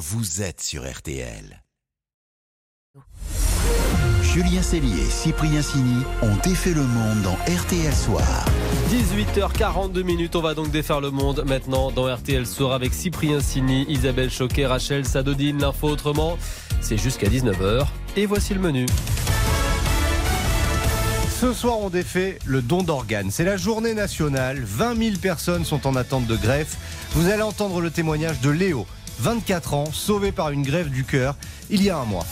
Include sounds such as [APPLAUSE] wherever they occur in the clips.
vous êtes sur RTL. Julien Cellier et Cyprien Sini ont défait le monde dans RTL Soir. 18h42 minutes, on va donc défaire le monde maintenant dans RTL Soir avec Cyprien Sini, Isabelle Choquet, Rachel Sadodine. L'info autrement, c'est jusqu'à 19h. Et voici le menu. Ce soir, on défait le don d'organes. C'est la journée nationale. 20 000 personnes sont en attente de greffe. Vous allez entendre le témoignage de Léo, 24 ans, sauvé par une greffe du cœur il y a un mois.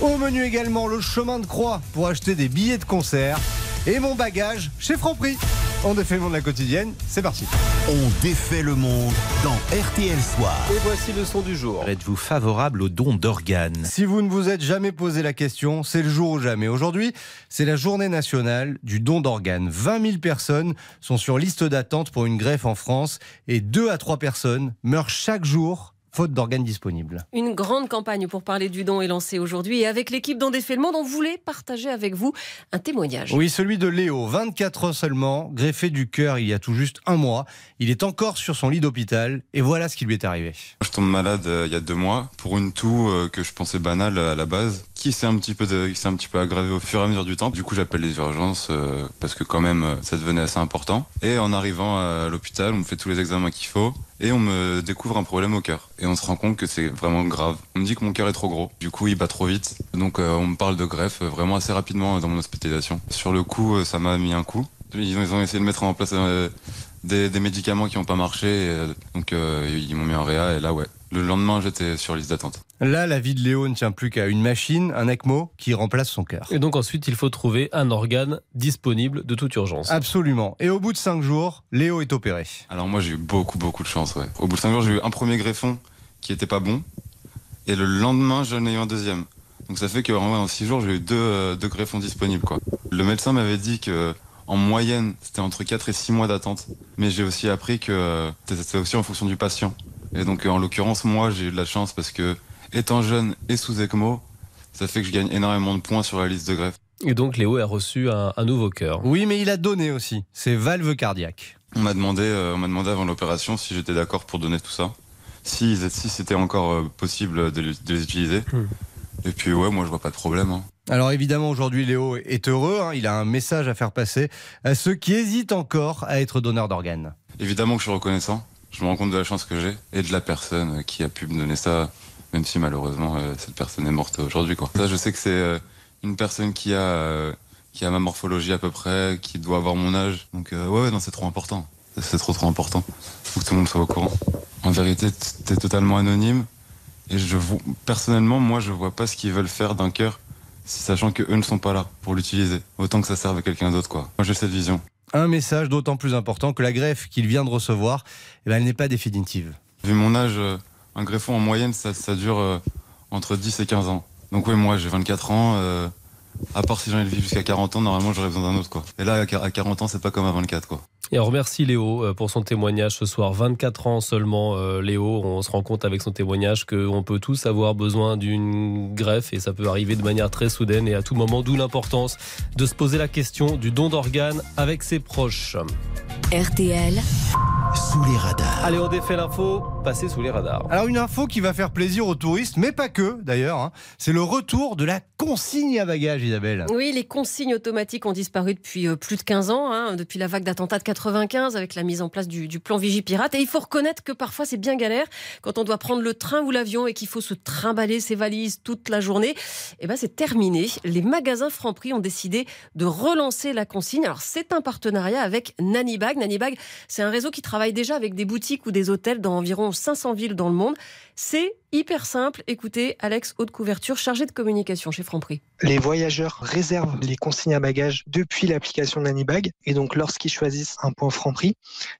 Au menu également le chemin de croix pour acheter des billets de concert et mon bagage chez Franprix. On défait le monde de la quotidienne, c'est parti. On défait le monde dans RTL Soir. Et voici le son du jour. Êtes-vous favorable au don d'organes? Si vous ne vous êtes jamais posé la question, c'est le jour ou jamais. Aujourd'hui, c'est la journée nationale du don d'organes. 20 000 personnes sont sur liste d'attente pour une greffe en France et 2 à 3 personnes meurent chaque jour faute d'organes disponibles. Une grande campagne pour parler du don est lancée aujourd'hui et avec l'équipe d'On défait le monde, on voulait partager avec vous un témoignage. Oui, celui de Léo, 24 ans seulement, greffé du cœur il y a tout juste un mois. Il est encore sur son lit d'hôpital et voilà ce qui lui est arrivé. Je tombe malade euh, il y a deux mois pour une toux euh, que je pensais banale à la base, qui s'est un petit peu de- qui s'est un petit peu aggravée au fur et à mesure du temps. Du coup, j'appelle les urgences euh, parce que quand même euh, ça devenait assez important. Et en arrivant à l'hôpital, on me fait tous les examens qu'il faut et on me découvre un problème au cœur. Et on se rend compte que c'est vraiment grave. On me dit que mon cœur est trop gros. Du coup, il bat trop vite. Donc euh, on me parle de greffe euh, vraiment assez rapidement euh, dans mon hospitalisation. Sur le coup, ça m'a mis un coup. Ils ont, essayé de mettre en place euh, des, des médicaments qui n'ont pas marché. donc ils m'ont mis en réa et là ouais. Le lendemain, j'étais sur liste d'attente. Là, la vie de Léo ne tient plus qu'à une machine, un ECMO, qui remplace son cœur. Et donc ensuite, il faut trouver un organe disponible de toute urgence. Absolument. Et au bout de 5 jours, Léo est opéré. Alors moi, j'ai eu beaucoup beaucoup de chance. Ouais. Au bout de 5 jours, j'ai eu un premier greffon qui était pas bon, et le lendemain, j'en ai eu un deuxième. Donc ça fait que en, 6 jours, j'ai eu deux, euh, deux greffons disponibles. Quoi. Le médecin m'avait dit que en moyenne, c'était entre 4 et 6 mois d'attente. Mais j'ai aussi appris que euh, c'était aussi en fonction du patient. Et donc euh, en l'occurrence, moi, j'ai eu de la chance parce que étant jeune et sous ECMO, ça fait que je gagne énormément de points sur la liste de greffe. Et donc Léo a reçu un, un nouveau cœur. Oui, mais il a donné aussi. C'est valve cardiaque. On m'a demandé, euh, on m'a demandé avant l'opération si j'étais d'accord pour donner tout ça, si, si c'était encore euh, possible de, les- de les utiliser. Hmm. Et puis ouais, moi je vois pas de problème. hein. Alors évidemment, aujourd'hui, Léo est heureux. hein. Il a un message à faire passer à ceux qui hésitent encore à être donneurs d'organes. Évidemment que je suis reconnaissant. Je me rends compte de la chance que j'ai et de la personne qui a pu me donner ça, même si malheureusement euh, cette personne est morte aujourd'hui. Ça, je sais que c'est euh, une personne qui a euh, qui a ma morphologie à peu près, qui doit avoir mon âge. Donc ouais, ouais, non, c'est trop important. C'est trop trop important. Faut que tout le monde soit au courant. En vérité, t'es totalement anonyme. Et je personnellement, moi, je vois pas ce qu'ils veulent faire d'un cœur, sachant que eux ne sont pas là pour l'utiliser. Autant que ça serve à quelqu'un d'autre, quoi. Moi, j'ai cette vision. Un message d'autant plus important que la greffe qu'il vient de recevoir, eh ben, elle n'est pas définitive. Vu mon âge, euh, un greffon en moyenne, ça, dure euh, entre 10 et 15 ans. Donc oui, moi, j'ai 24 ans. euh, à part si j'en ai le vie jusqu'à 40 ans, normalement, j'aurais besoin d'un autre, quoi. Et là, à 40 ans, c'est pas comme à 24, quoi. Et on remercie Léo euh, pour son témoignage ce soir. 24 ans seulement, euh, Léo. On se rend compte avec son témoignage qu'on peut tous avoir besoin d'une greffe et ça peut arriver de manière très soudaine et à tout moment, d'où l'importance de se poser la question du don d'organes avec ses proches. RTL, Sous les radars. Allez, on défait l'info, passez sous les radars. Alors une info qui va faire plaisir aux touristes, mais pas que d'ailleurs. hein. C'est le retour de la consigne à bagages, Isabelle. Oui, les consignes automatiques ont disparu depuis euh, plus de 15 ans, hein, depuis la vague d'attentats de 95 avec la mise en place du, du plan Vigipirate. Et il faut reconnaître que parfois c'est bien galère quand on doit prendre le train ou l'avion et qu'il faut se trimballer ses valises toute la journée. Et ben c'est terminé. Les magasins Franprix ont décidé de relancer la consigne. Alors c'est un partenariat avec Nanibag. Nanibag, c'est un réseau qui travaille déjà avec des boutiques ou des hôtels dans environ 500 villes dans le monde. C'est hyper simple. Écoutez, Alex Haute Couverture, chargé de communication chez Franprix. Les voyageurs réservent les consignes à bagages depuis l'application Nanibag. Et donc, lorsqu'ils choisissent un point Franprix,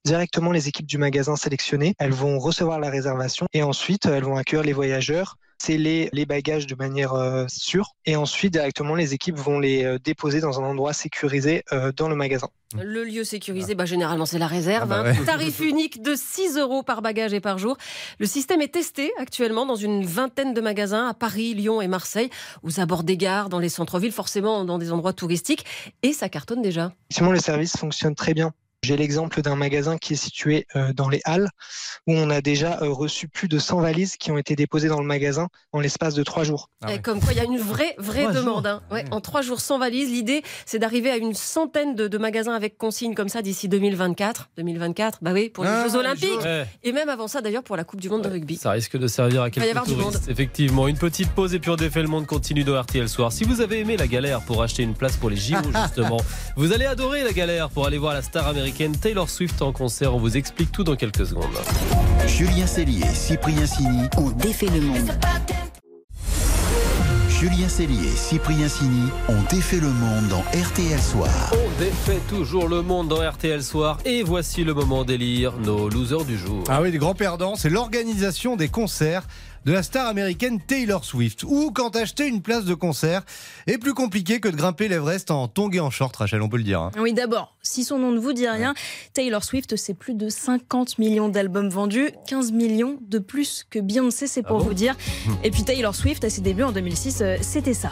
directement les équipes du magasin sélectionné, elles vont recevoir la réservation et ensuite elles vont accueillir les voyageurs sceller les bagages de manière euh, sûre et ensuite directement les équipes vont les euh, déposer dans un endroit sécurisé euh, dans le magasin. Le lieu sécurisé, bah, généralement, c'est la réserve. Ah bah hein. [LAUGHS] Tarif unique de 6 euros par bagage et par jour. Le système est testé actuellement dans une vingtaine de magasins à Paris, Lyon et Marseille, aux abords des gares, dans les centres-villes, forcément dans des endroits touristiques. Et ça cartonne déjà. Effectivement, le service fonctionne très bien. J'ai l'exemple d'un magasin qui est situé euh, dans les Halles, où on a déjà euh, reçu plus de 100 valises qui ont été déposées dans le magasin en l'espace de trois jours. Ah ouais. Comme quoi, il y a une vraie, vraie Trois demande. hein. Ouais, Ouais. En trois jours sans valise, l'idée, c'est d'arriver à une centaine de, de magasins avec consigne comme ça d'ici 2024. 2024, bah oui, pour les Ah, Jeux les Olympiques. Ouais. Et même avant ça, d'ailleurs, pour la Coupe du Monde de rugby. Ça risque de servir à va y quelques avoir du touristes. monde. Effectivement, une petite pause et puis on défait le monde continue dans RTL Soir. Si vous avez aimé la galère pour acheter une place pour les JO, [LAUGHS] justement, vous allez adorer la galère pour aller voir la star américaine Taylor Swift en concert. On vous explique tout dans quelques secondes. Julien Cellier Cyprien Sini. On défait le monde. Julien Cellier et Cyprien Sini ont défait le monde dans RTL Soir. On défait toujours le monde dans RTL Soir et voici le moment d'élire nos losers du jour. Ah oui, les grands perdants, c'est l'organisation des concerts de la star américaine Taylor Swift. Ou quand acheter une place de concert est plus compliqué que de grimper l'Everest en tongs et en short, Rachel, on peut le dire. hein. Oui, d'abord, si son nom ne vous dit rien, Taylor Swift, c'est plus de 50 millions d'albums vendus, 15 millions de plus que Beyoncé, c'est pour Ah bon vous dire. Et puis Taylor Swift, à ses débuts en 2006, euh, c'était ça.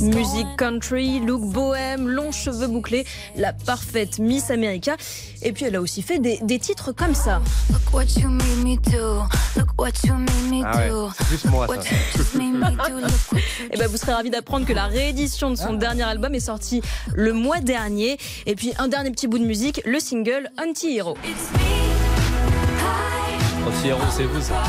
Musique country, look bohème, longs cheveux bouclés, la parfaite Miss America. Et puis elle a aussi fait des, des titres comme ça. Ah ouais, c'est plus moi ça. Et [LAUGHS] ben vous serez ravis d'apprendre que la réédition de son dernier album est sortie le mois dernier. Et puis un dernier petit bout de musique, le single Anti-Hero. Anti-héros, c'est vous ça.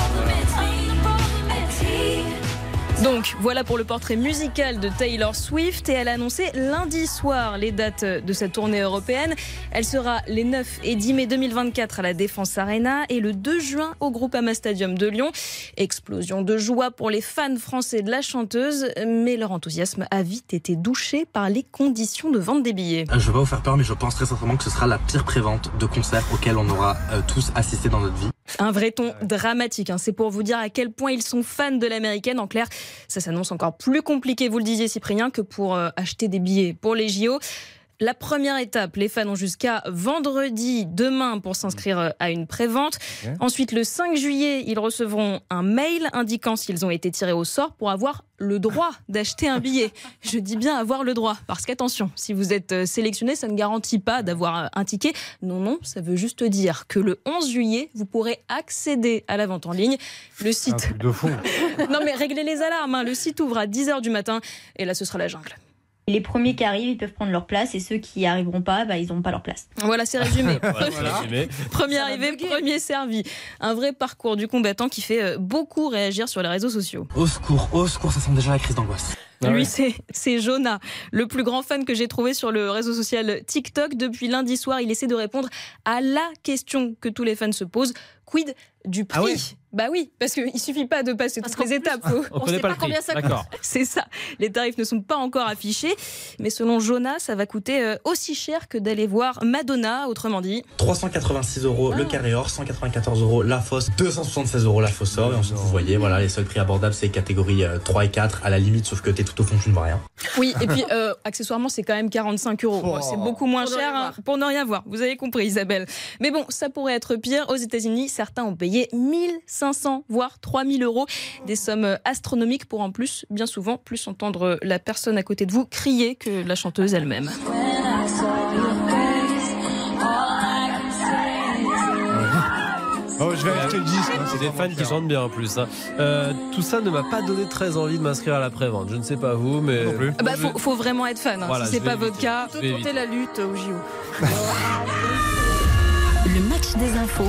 Donc voilà pour le portrait musical de Taylor Swift et elle a annoncé lundi soir les dates de sa tournée européenne. Elle sera les 9 et 10 mai 2024 à la Défense Arena et le 2 juin au Groupama Stadium de Lyon. Explosion de joie pour les fans français de la chanteuse, mais leur enthousiasme a vite été douché par les conditions de vente des billets. Euh, Je vais pas vous faire peur, mais je pense très sincèrement que ce sera la pire prévente de concert auquel on aura euh, tous assisté dans notre vie. Un vrai ton dramatique, hein. c'est pour vous dire à quel point ils sont fans de l'américaine. En clair, ça s'annonce encore plus compliqué, vous le disiez Cyprien, que pour euh, acheter des billets pour les JO. La première étape, les fans ont jusqu'à vendredi, demain, pour s'inscrire euh, à une prévente. Ouais. Ensuite, le 5 juillet, ils recevront un mail indiquant s'ils ont été tirés au sort pour avoir le droit d'acheter un billet. [LAUGHS] Je dis bien avoir le droit, parce qu'attention, si vous êtes euh, sélectionné, ça ne garantit pas d'avoir euh, un ticket. Non, non, ça veut juste dire que le 11 juillet, vous pourrez accéder à la vente en ligne. Le Un site truc de fou. [LAUGHS] non mais réglez les alarmes, hein. le site ouvre à 10h du matin et là ce sera la jungle. Les premiers qui arrivent, ils peuvent prendre leur place et ceux qui n'y arriveront pas, bah, ils n'ont pas leur place. Voilà, c'est résumé. [LAUGHS] Voilà, c'est résumé. Premier arrivé, premier servi. Un vrai parcours du combattant qui fait euh, beaucoup réagir sur les réseaux sociaux. Au secours, au secours, ça sent déjà la crise d'angoisse. Ah Lui, ouais. c'est Jonah, le plus grand fan que j'ai trouvé sur le réseau social TikTok. Depuis lundi soir, il essaie de répondre à la question que tous les fans se posent. Quid du prix Ah ouais Bah oui, parce qu'il suffit pas de passer Parce toutes les étapes. faut- On connaît sait pas pas le prix. combien ça coûte. [LAUGHS] C'est ça. Les tarifs ne sont pas encore affichés, mais selon Jonas, ça va coûter euh, aussi cher que d'aller voir Madonna, autrement dit. 386 euros le carré or, 194 euros la fosse, 276 euros la fosse or. Et ensuite, vous voyez, voilà, les seuls prix abordables, c'est catégorie euh, 3 et 4, à la limite, sauf que t'es tout au fond, tu ne vois rien. Oui, et puis euh, accessoirement, c'est quand même 45 euros. Oh. C'est beaucoup moins Pour ne cher hein, pour ne rien voir. Vous avez compris, Isabelle. Mais bon, ça pourrait être pire. Aux États-Unis, certains ont payé 1500 voire 3000 euros, des sommes euh, astronomiques pour en plus, bien souvent, plus entendre la personne à côté de vous crier que la chanteuse elle-même. Oh, je vais acheter le disque. hein, C'est des fans qui chantent bien en plus. hein. Euh, tout ça ne m'a pas donné très envie de m'inscrire à la prévente. Je ne sais pas vous, mais. Non plus. Ah Bah, faut, faut vraiment être fan. hein. Voilà, si c'est pas votre cas. Tenter la lutte au JO. [LAUGHS] [LAUGHS] Le match des infos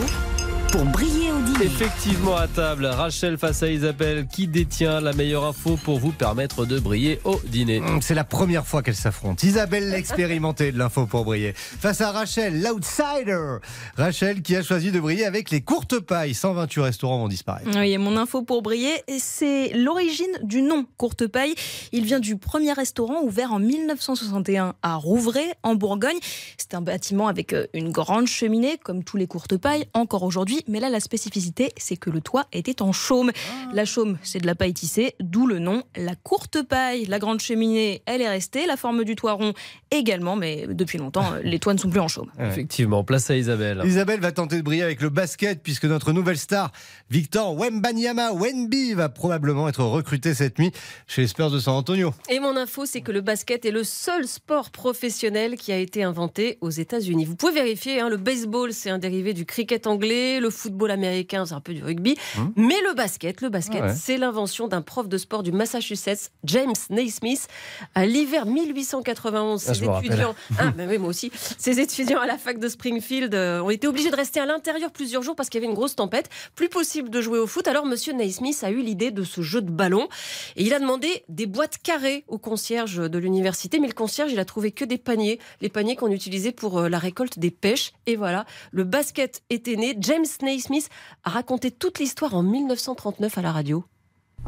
pour briller au dîner. Effectivement à table, Rachel face à Isabelle, qui détient la meilleure info pour vous permettre de briller au dîner. Hum, C'est la première fois qu'elles s'affrontent. Isabelle l'expérimentée de l'info pour briller. Face à Rachel, l'outsider. Rachel qui a choisi de briller avec les courtes pailles. 128 restaurants vont disparaître. Oui, et mon info pour briller, c'est l'origine du nom Courte Paille. Il vient du premier restaurant ouvert en 1961 à Rouvray, en Bourgogne. C'est un bâtiment avec euh, une grande cheminée, comme tous les courtes pailles, encore aujourd'hui. Vie. Mais là, la spécificité, c'est que le toit était en chaume. La chaume, c'est de la paille tissée, d'où le nom la courte paille. La grande cheminée, elle est restée. La forme du toit rond également, mais depuis longtemps, [LAUGHS] les toits ne sont plus en chaume. Effectivement, place à Isabelle. Isabelle va tenter de briller avec le basket puisque notre nouvelle star, Victor Wembanyama Wenby, va probablement être recruté cette nuit chez les Spurs de San Antonio. Et mon info, c'est que le basket est le seul sport professionnel qui a été inventé aux États-Unis. Vous pouvez vérifier, hein, le baseball, c'est un dérivé du cricket anglais, le football américain, c'est un peu du rugby. Hum. Mais le basket, le basket, ouais. c'est l'invention d'un prof de sport du Massachusetts, James Naismith, à l'hiver 1891. Ah, Ses étudiants, [LAUGHS] ah, mais oui, moi aussi, ses étudiants à la fac de Springfield euh, ont été obligés de rester à l'intérieur plusieurs jours parce qu'il y avait une grosse tempête. Plus possible de jouer au foot. Alors, Monsieur Naismith a eu l'idée de ce jeu de ballon et il a demandé des boîtes carrées au concierge de l'université. Mais le concierge, il a trouvé que des paniers, les paniers qu'on utilisait pour euh, la récolte des pêches. Et voilà, le basket était né. James Naismith a raconté toute l'histoire en 1939 à la radio.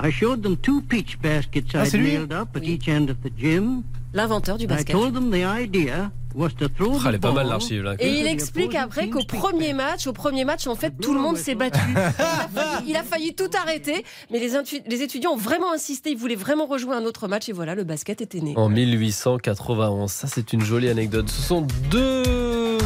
I showed them two peach baskets Ah, I'd c'est lui nailed up at each end of the gym. L'inventeur du I basket. told them the idea was to throw Ah, elle est the pas mal l'archive là. Et il explique après qu'au premier match, au premier match, en fait, tout le monde s'est battu. Il a, failli, il a failli tout arrêter, mais les, les étudiants ont vraiment insisté. Ils voulaient vraiment rejouer un autre match, et voilà, le basket était né. En 1891, ça c'est une jolie anecdote. Ce sont deux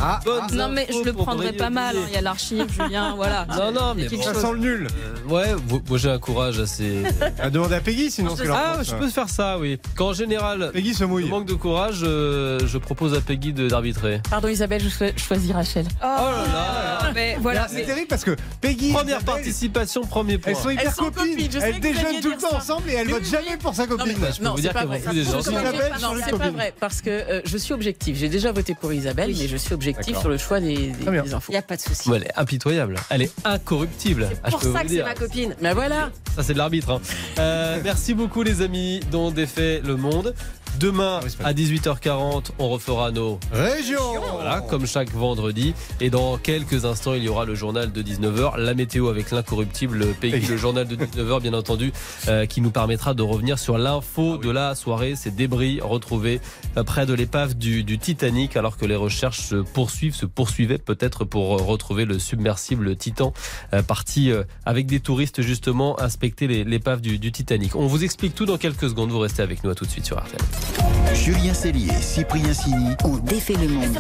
Ah, bonnes Non, mais je le pour prendrai briller pas mal. hein. Il y a l'archive, Julien, voilà. [LAUGHS] Non, non, mais bon. Ça chose. sent le nul. Euh, ouais, moi j'ai un courage assez. À demander à Peggy sinon. ce qu'elle en Ah, pense. je peux faire ça, oui. Quand en général, Peggy se je mouille. manque de courage, euh, je propose à Peggy de- d'arbitrer. Pardon Isabelle, je cho- je choisis Rachel. Oh là là Mais voilà. C'est terrible parce que Peggy. Première Isabelle, participation, premier point. Elles sont hyper Elles sont copines. Elles déjeunent tout le temps ça. ensemble et elles votent jamais pour sa Non, copine. mais- je peux non, vous c'est dire pas qu'elles vont plus des gens. Non, c'est pas vrai parce que euh, je suis objective. J'ai déjà voté pour Isabelle, mais je suis objective D'accord. sur le choix des, des- des infos. Il n'y a pas de souci. Elle est impitoyable. Elle est incorruptible. Ah, je Pour ça que c'est ma copine. Mais voilà. Ça, c'est de l'arbitre. hein. Euh, merci beaucoup, les amis, dont défait le monde. Demain, Ah à 18h40, on refera nos. Région. Voilà, comme chaque vendredi. Et dans quelques instants, il y aura le journal de 19h, la météo avec l'incorruptible Peggy, le journal de 19h, bien entendu, euh, qui nous permettra de revenir sur l'info de la soirée, ces débris retrouvés euh, près de l'épave du, du Titanic, alors que les recherches se poursuivent, se poursuivaient peut-être pour euh, retrouver le submersible Titan, euh, parti euh, avec des touristes justement inspecter l'épave du, du Titanic. On vous explique tout dans quelques secondes. Vous restez avec nous à tout de suite sur RTL. Julien Cellier Cyprien Sini On défait le monde.